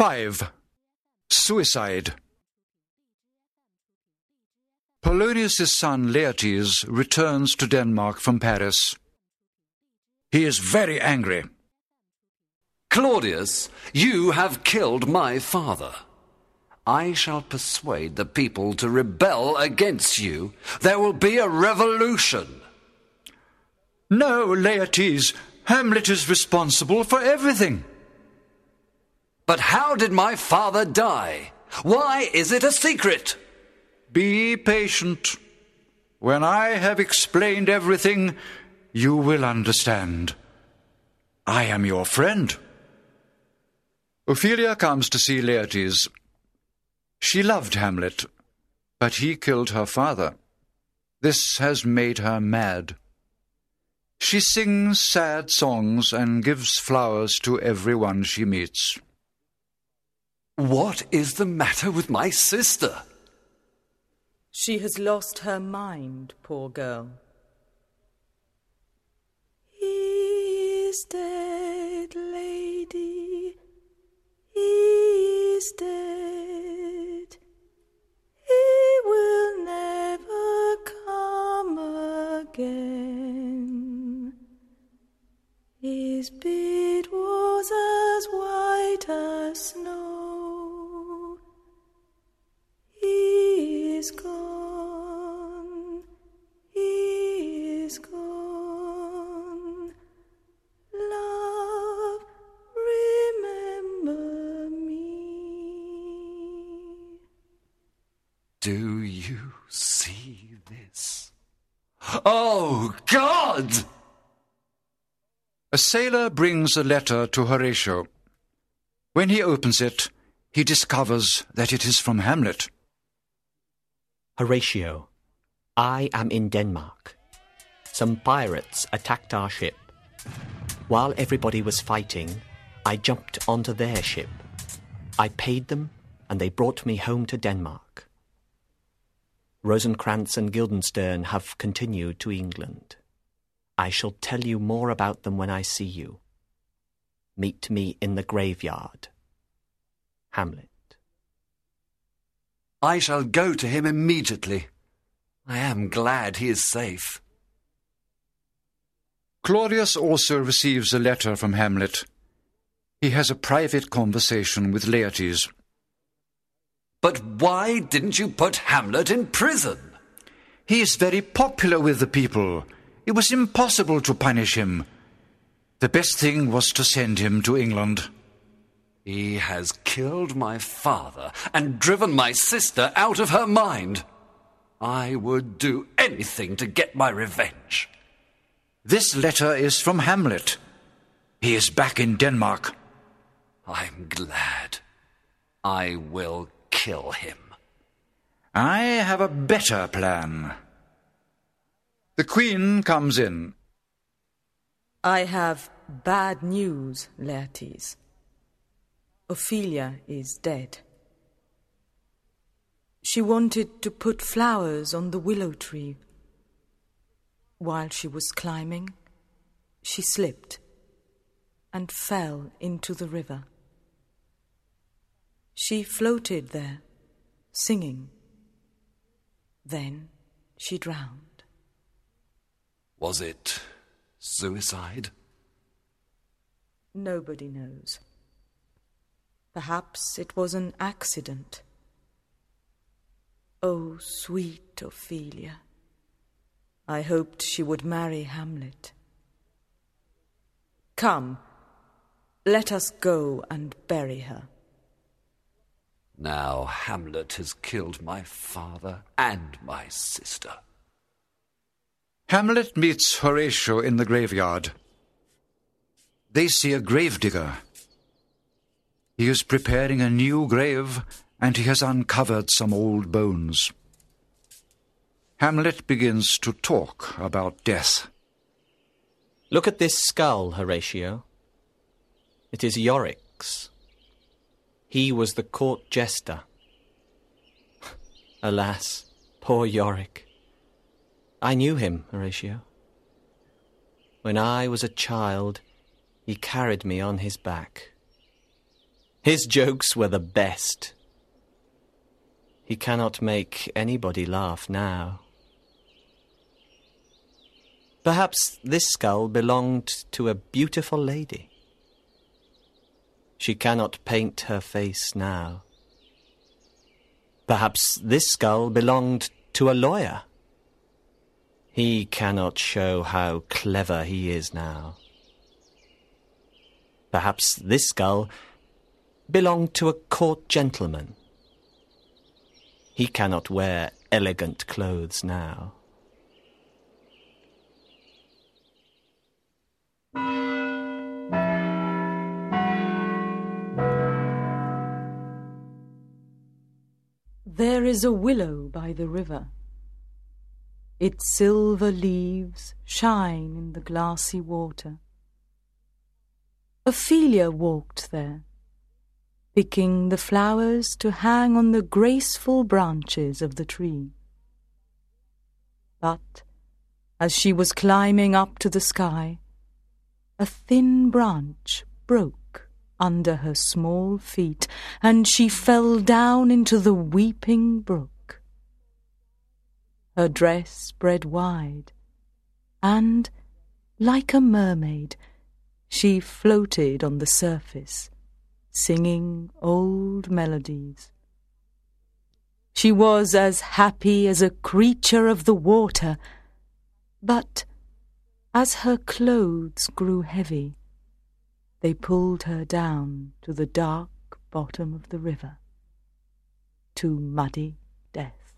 5. Suicide. Polonius' son Laertes returns to Denmark from Paris. He is very angry. Claudius, you have killed my father. I shall persuade the people to rebel against you. There will be a revolution. No, Laertes, Hamlet is responsible for everything. But how did my father die? Why is it a secret? Be patient. When I have explained everything, you will understand. I am your friend. Ophelia comes to see Laertes. She loved Hamlet, but he killed her father. This has made her mad. She sings sad songs and gives flowers to everyone she meets. What is the matter with my sister? She has lost her mind, poor girl. He is dead, lady. He is dead. Do you see this? Oh, God! A sailor brings a letter to Horatio. When he opens it, he discovers that it is from Hamlet. Horatio, I am in Denmark. Some pirates attacked our ship. While everybody was fighting, I jumped onto their ship. I paid them, and they brought me home to Denmark. Rosencrantz and Guildenstern have continued to England. I shall tell you more about them when I see you. Meet me in the graveyard. Hamlet. I shall go to him immediately. I am glad he is safe. Claudius also receives a letter from Hamlet. He has a private conversation with Laertes. But why didn't you put Hamlet in prison? He is very popular with the people. It was impossible to punish him. The best thing was to send him to England. He has killed my father and driven my sister out of her mind. I would do anything to get my revenge. This letter is from Hamlet. He is back in Denmark. I'm glad. I will kill him. I have a better plan. The Queen comes in. I have bad news, Laertes. Ophelia is dead. She wanted to put flowers on the willow tree. While she was climbing, she slipped and fell into the river. She floated there, singing. Then she drowned. Was it suicide? Nobody knows. Perhaps it was an accident. Oh, sweet Ophelia. I hoped she would marry Hamlet. Come, let us go and bury her. Now Hamlet has killed my father and my sister. Hamlet meets Horatio in the graveyard. They see a gravedigger. He is preparing a new grave, and he has uncovered some old bones. Hamlet begins to talk about death. Look at this skull, Horatio. It is Yorick's. He was the court jester. Alas, poor Yorick. I knew him, Horatio. When I was a child, he carried me on his back. His jokes were the best. He cannot make anybody laugh now. Perhaps this skull belonged to a beautiful lady. She cannot paint her face now. Perhaps this skull belonged to a lawyer. He cannot show how clever he is now. Perhaps this skull belonged to a court gentleman. He cannot wear elegant clothes now. Is a willow by the river. Its silver leaves shine in the glassy water. Ophelia walked there, picking the flowers to hang on the graceful branches of the tree. But as she was climbing up to the sky, a thin branch broke under her small feet, and she fell down into the weeping brook. Her dress spread wide, and, like a mermaid, she floated on the surface, singing old melodies. She was as happy as a creature of the water, but as her clothes grew heavy, they pulled her down to the dark bottom of the river, to muddy death.